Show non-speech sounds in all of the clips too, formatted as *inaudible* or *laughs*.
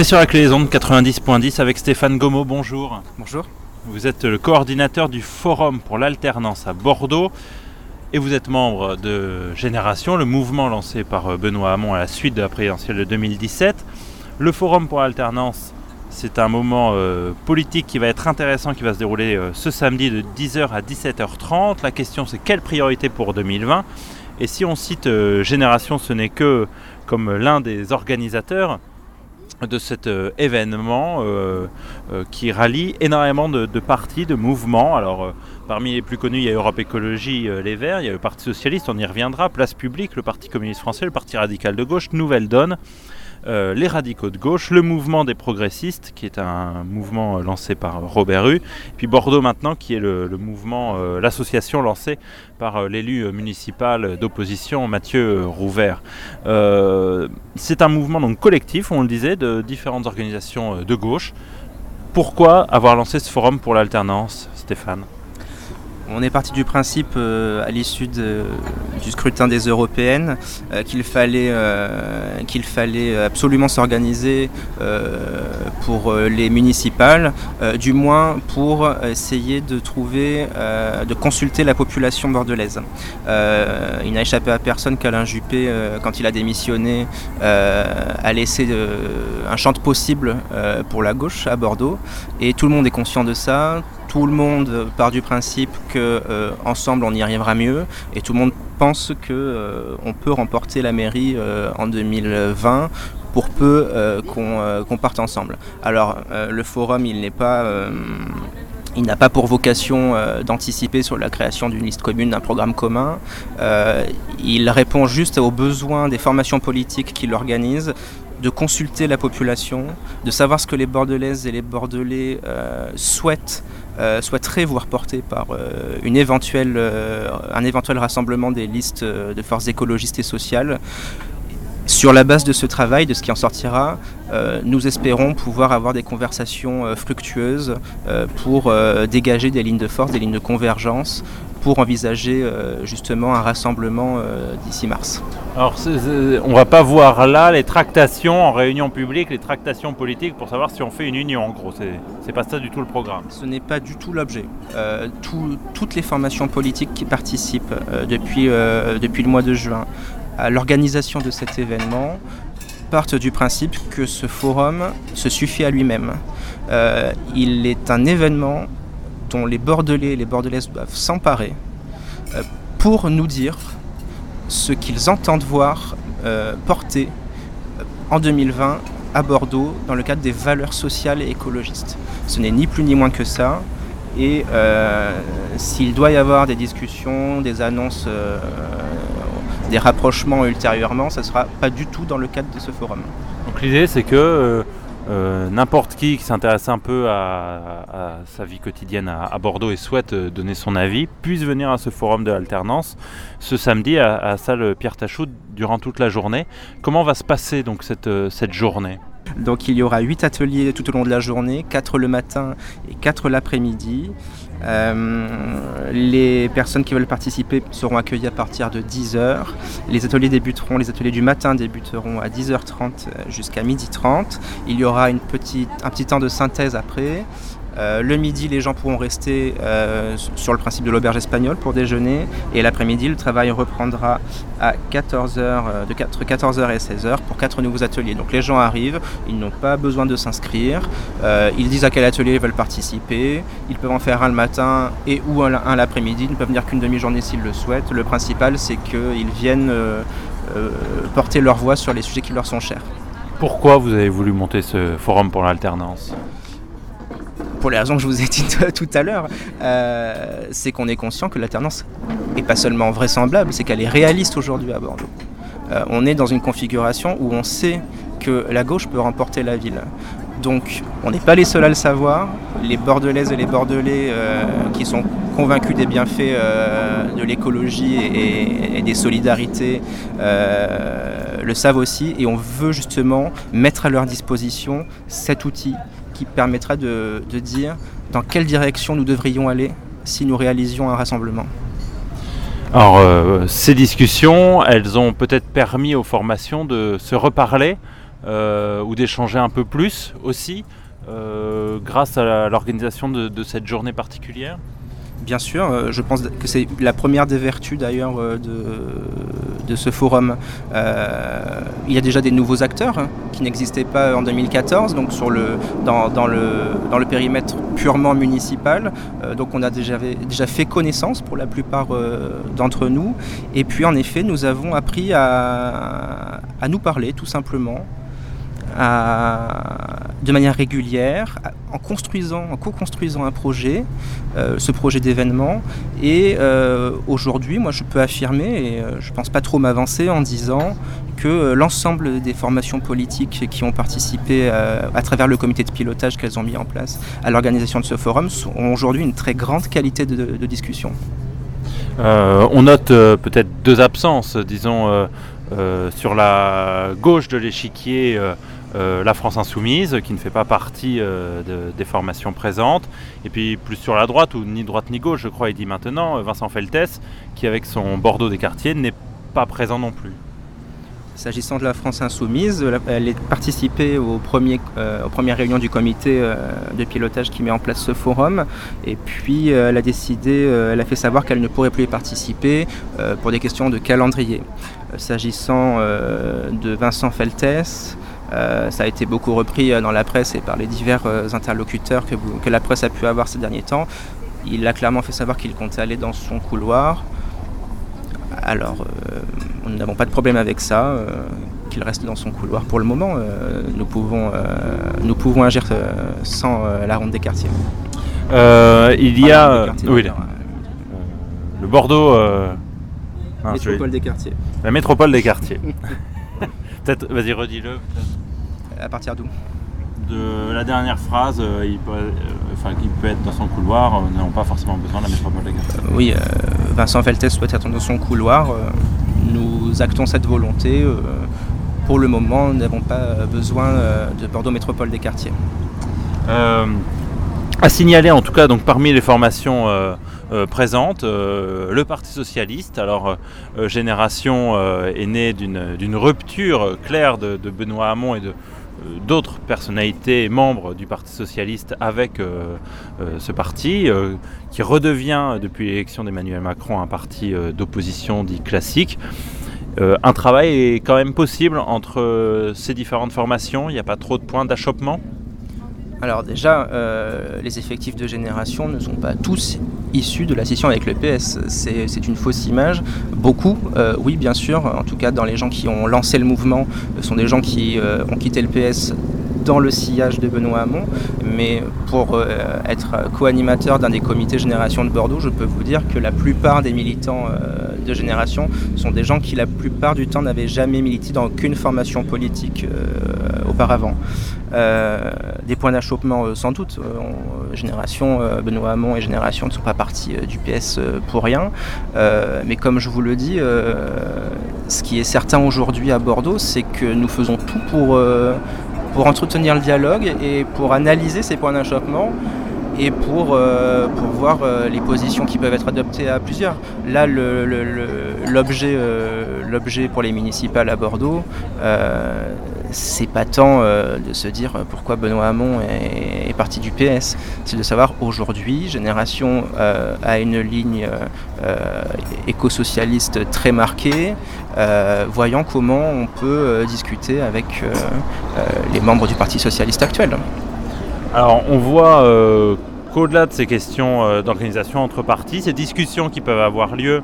est sur la clé des ondes 90.10 avec Stéphane Gomo, bonjour. Bonjour. Vous êtes le coordinateur du Forum pour l'alternance à Bordeaux et vous êtes membre de Génération, le mouvement lancé par Benoît Hamon à la suite de la présidentielle de 2017. Le Forum pour l'alternance, c'est un moment euh, politique qui va être intéressant, qui va se dérouler euh, ce samedi de 10h à 17h30. La question c'est quelle priorité pour 2020 Et si on cite euh, Génération, ce n'est que comme l'un des organisateurs de cet événement qui rallie énormément de, de, partis, de mouvements. Alors parmi les plus connus, il y a Europe Écologie Les Verts, il y a le Parti Socialiste, on y reviendra, Place Publique, le Parti Communiste Français, le Parti Radical de Gauche, Nouvelle Donne. Euh, les radicaux de gauche, le mouvement des progressistes, qui est un mouvement euh, lancé par Robert Hue, puis Bordeaux maintenant, qui est euh, l'association lancée par l'élu municipal d'opposition Mathieu Rouvert. c'est un mouvement donc collectif, on le disait, de différentes organisations de gauche. Pourquoi avoir lancé ce forum pour l'alternance, Stéphane? On est parti du principe euh, à l'issue du scrutin des européennes euh, qu'il fallait, euh, qu'il fallait absolument s'organiser pour les municipales, du moins pour essayer de trouver, de consulter la population bordelaise. il n'a échappé à personne qu'Alain Juppé, quand il a démissionné, a laissé un champ possible pour la gauche à Bordeaux, et tout le monde est conscient de ça tout le monde part du principe que euh, ensemble on y arrivera mieux et tout le monde pense que euh, on peut remporter la mairie euh, en 2020 pour peu qu'on parte ensemble. Alors le forum il n'est pas il n'a pas pour vocation d'anticiper sur la création d'une liste commune, d'un programme commun. il répond juste aux besoins des formations politiques qui l'organisent de consulter la population, de savoir ce que les Bordelaises et les Bordelais souhaitent euh, souhaiterait voir porter par euh, une euh, un éventuel rassemblement des listes de forces écologistes et sociales. Sur la base de ce travail, de ce qui en sortira, nous espérons pouvoir avoir des conversations fructueuses pour dégager des lignes de force, des lignes de convergence pour envisager euh, justement un rassemblement euh, d'ici mars. Alors on va pas voir là les tractations en réunion publique, les tractations politiques pour savoir si on fait une union en gros, c'est pas ça du tout le programme. Ce n'est pas du tout l'objet. Euh, toutes les formations politiques qui participent depuis, depuis le mois de juin l'organisation de cet événement partent du principe que ce forum se suffit à lui-même. il est un événement dont les Bordelais et les Bordelaises doivent s'emparer euh, pour nous dire ce qu'ils entendent voir euh, porter euh, en 2020 à Bordeaux dans le cadre des valeurs sociales et écologistes. Ce n'est ni plus ni moins que ça. Et s'il doit y avoir des discussions, des annonces, des rapprochements ultérieurement, ce ne sera pas du tout dans le cadre de ce forum. Donc l'idée c'est que euh, n'importe qui qui s'intéresse un peu à, sa vie quotidienne à, Bordeaux et souhaite euh, donner son avis puisse venir à ce forum de l'alternance ce samedi à, la salle Pierre Tachou durant toute la journée. Comment va se passer donc cette, euh, cette journée? Donc il y aura 8 ateliers tout au long de la journée, 4 le matin et 4 l'après-midi. Euh, les personnes qui veulent participer seront accueillies à partir de 10h. Les ateliers débuteront, les ateliers du matin débuteront à 10h30 jusqu'à 12h30. Il y aura une petite, un petit temps de synthèse après. Euh, le midi, les gens pourront rester euh, sur le principe de l'auberge espagnole pour déjeuner. Et l'après-midi, le travail reprendra à 14h, euh, de 4, 14h et 16h pour quatre nouveaux ateliers. Donc les gens arrivent, ils n'ont pas besoin de s'inscrire. ils disent à quel atelier ils veulent participer. Ils peuvent en faire un le matin et ou un, un l'après-midi. Ils ne peuvent venir qu'une demi-journée s'ils le souhaitent. Le principal, c'est qu'ils viennent porter leur voix sur les sujets qui leur sont chers. Pourquoi vous avez voulu monter ce forum pour l'alternance? Pour les raisons que je vous ai dites *laughs* tout à l'heure, euh, c'est qu'on est conscient que l'alternance n'est pas seulement vraisemblable, c'est qu'elle est réaliste aujourd'hui à Bordeaux. Euh, on est dans une configuration où on sait que la gauche peut remporter la ville. Donc on n'est pas les seuls à le savoir. Les Bordelaises et les Bordelais euh, qui sont convaincus des bienfaits de l'écologie et, et, des solidarités le savent aussi et on veut justement mettre à leur disposition cet outil qui permettra de, dire dans quelle direction nous devrions aller si nous réalisions un rassemblement. Alors, euh, ces discussions, elles ont peut-être permis aux formations de se reparler ou d'échanger un peu plus aussi grâce à l'organisation de cette journée particulière Bien sûr, euh, je pense que c'est la première des vertus d'ailleurs euh, de, ce forum. Euh, il y a déjà des nouveaux acteurs hein, qui n'existaient pas en 2014, donc sur le, dans, le, dans le périmètre purement municipal. donc on a déjà, déjà fait connaissance pour la plupart d'entre nous. Et puis en effet, nous avons appris à, à nous parler tout simplement, de manière régulière, en construisant, en co-construisant un projet, euh, ce projet d'événement. Et euh, aujourd'hui, moi, je peux affirmer, et euh, je ne pense pas trop m'avancer en disant que l'ensemble des formations politiques qui ont participé à travers le comité de pilotage qu'elles ont mis en place à l'organisation de ce forum ont aujourd'hui une très grande qualité de, discussion. on note peut-être deux absences, disons, sur la gauche de l'échiquier. Euh, la France Insoumise, qui ne fait pas partie euh, des formations présentes. Et puis plus sur la droite, ou ni droite ni gauche, je crois, il dit maintenant, euh, Vincent Feltès, qui avec son Bordeaux des quartiers n'est pas présent non plus. S'agissant de la France Insoumise, elle est participée aux premières réunions du comité de pilotage qui met en place ce forum. Et puis elle a décidé, elle a fait savoir qu'elle ne pourrait plus y participer pour des questions de calendrier. S'agissant de Vincent Feltès, euh, ça a été beaucoup repris euh, dans la presse et par les divers euh, interlocuteurs que, la presse a pu avoir ces derniers temps. Il a clairement fait savoir qu'il comptait aller dans son couloir. Alors, nous n'avons pas de problème avec ça, qu'il reste dans son couloir pour le moment. nous, pouvons, nous pouvons agir sans la ronde des quartiers. il y a oui, le Bordeaux. métropole des quartiers. La métropole des quartiers. *laughs* peut-être, vas-y, redis-le. À partir d'où De la dernière phrase, euh, il, peut, euh, enfin, peut être dans son couloir, euh, nous n'avons pas forcément besoin de la métropole de quartier. oui, Vincent Feltès souhaite être dans son couloir. nous actons cette volonté. pour le moment, nous n'avons pas besoin de Bordeaux Métropole des quartiers. À signaler en tout cas, donc parmi les formations euh, présente euh, le Parti socialiste. Alors, euh, Génération est né d'une rupture claire de, Benoît Hamon et d'autres personnalités membres du Parti socialiste avec ce parti, qui redevient depuis l'élection d'Emmanuel Macron un parti d'opposition dit classique. un travail est quand même possible entre ces différentes formations, il n'y a pas trop de points d'achoppement? Alors déjà, euh, les effectifs de génération ne sont pas tous issus de la scission avec le PS. C'est une fausse image. Beaucoup, euh, oui bien sûr, en tout cas dans les gens qui ont lancé le mouvement, sont des gens qui euh, ont quitté le PS dans le sillage de Benoît Hamon, mais pour être co-animateur d'un des comités Génération de Bordeaux, je peux vous dire que la plupart des militants de Génération sont des gens qui la plupart du temps n'avaient jamais milité dans aucune formation politique euh, auparavant. des points d'achoppement sans doute. Génération, Benoît Hamon et Génération ne sont pas partis du PS pour rien. mais comme je vous le dis, ce qui est certain aujourd'hui à Bordeaux, c'est que nous faisons tout pour pour entretenir le dialogue et pour analyser ces points d'achoppement et pour, euh, voir euh, les positions qui peuvent être adoptées à plusieurs. Là, l'objet le, pour les municipales à Bordeaux, euh, c'est pas tant de se dire pourquoi Benoît Hamon est, parti du PS, c'est de savoir aujourd'hui, Génération a une ligne éco-socialiste très marquée, voyant comment on peut discuter avec les membres du Parti socialiste actuel. Alors on voit qu'au-delà de ces questions euh, d'organisation entre partis, ces discussions qui peuvent avoir lieu,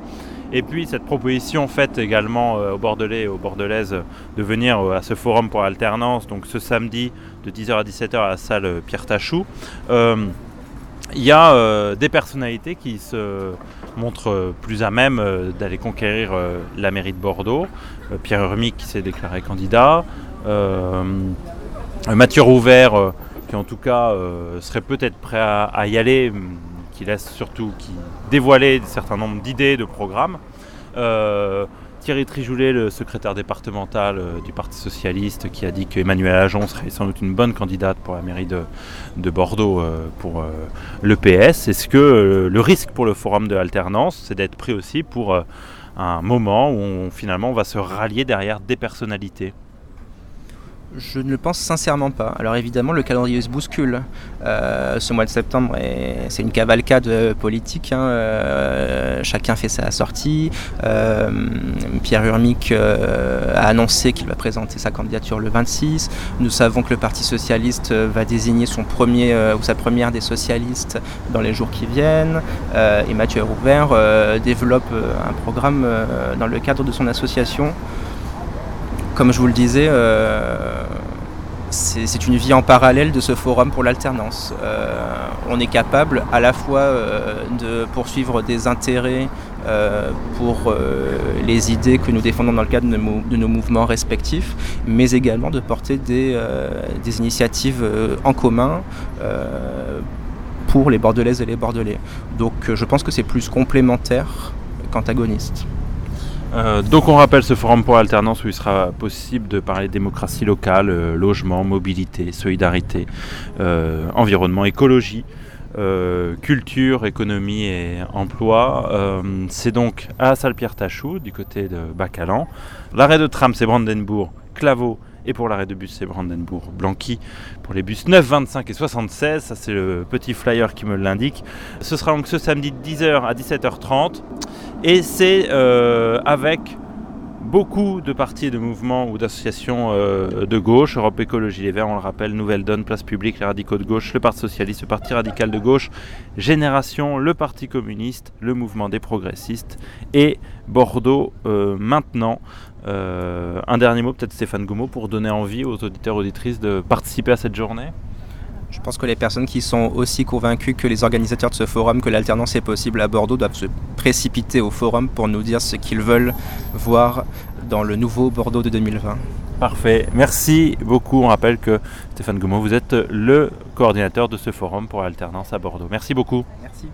et puis cette proposition faite également euh, aux Bordelais et aux Bordelaises de venir euh, à ce forum pour alternance, donc ce samedi de 10h à 17h à la salle Pierre Tachou, il y a des personnalités qui se montrent plus à même d'aller conquérir la mairie de Bordeaux. Pierre Hermic qui s'est déclaré candidat. Mathieu Rouvert en tout cas euh, serait peut-être prêt à, y aller, hum, qui laisse surtout qui dévoiler un certain nombre d'idées, de programmes. Euh, Thierry Trijoulet, le secrétaire départemental euh, du Parti Socialiste, qui a dit qu'Emmanuel Ajon serait sans doute une bonne candidate pour la mairie de, Bordeaux pour le PS. Est-ce que le risque pour le forum de alternance, c'est d'être pris aussi pour un moment où finalement on va se rallier derrière des personnalités? Je ne le pense sincèrement pas. Alors évidemment, le calendrier se bouscule. Euh, ce mois de septembre, c'est une cavalcade euh, politique. Hein. Euh, chacun fait sa sortie. Pierre Urmic a annoncé qu'il va présenter sa candidature le 26. Nous savons que le Parti socialiste va désigner son premier ou sa première des socialistes dans les jours qui viennent. et Mathieu Rouvert développe un programme dans le cadre de son association comme je vous le disais, euh, c'est une vie en parallèle de ce forum pour l'alternance. Euh, on est capable à la fois euh, de poursuivre des intérêts pour les idées que nous défendons dans le cadre de nos, mouvements respectifs, mais également de porter des, des initiatives en commun pour les Bordelaises et les Bordelais. Donc je pense que c'est plus complémentaire qu'antagoniste. Euh, donc on rappelle ce forum pour l'alternance où il sera possible de parler démocratie locale, euh, logement, mobilité, solidarité, euh, environnement, écologie, culture, économie et emploi. c'est donc à Salpierre-Tachou, du côté de Bacalan. L'arrêt de tram c'est Brandenbourg, Claveau et pour l'arrêt de bus, c'est Brandenbourg Blanqui. Pour les bus 9, 25 et 76, ça c'est le petit flyer qui me l'indique. Ce sera donc ce samedi de 10h à 17h30. Et c'est euh, avec beaucoup de partis, de mouvements ou d'associations euh, de gauche, Europe Écologie Les Verts, on le rappelle, Nouvelle Donne, Place Publique, les radicaux de gauche, le Parti Socialiste, le Parti Radical de gauche, Génération, le Parti Communiste, le Mouvement des Progressistes et Bordeaux euh, maintenant. Un dernier mot, peut-être Stéphane Goumeau, pour donner envie aux auditeurs auditrices de participer à cette journée je pense que les personnes qui sont aussi convaincues que les organisateurs de ce forum, que l'alternance est possible à Bordeaux, doivent se précipiter au forum pour nous dire ce qu'ils veulent voir dans le nouveau Bordeaux de 2020. Parfait, merci beaucoup. On rappelle que Stéphane Goumeau, vous êtes le coordinateur de ce forum pour l'alternance à Bordeaux. Merci beaucoup. Merci.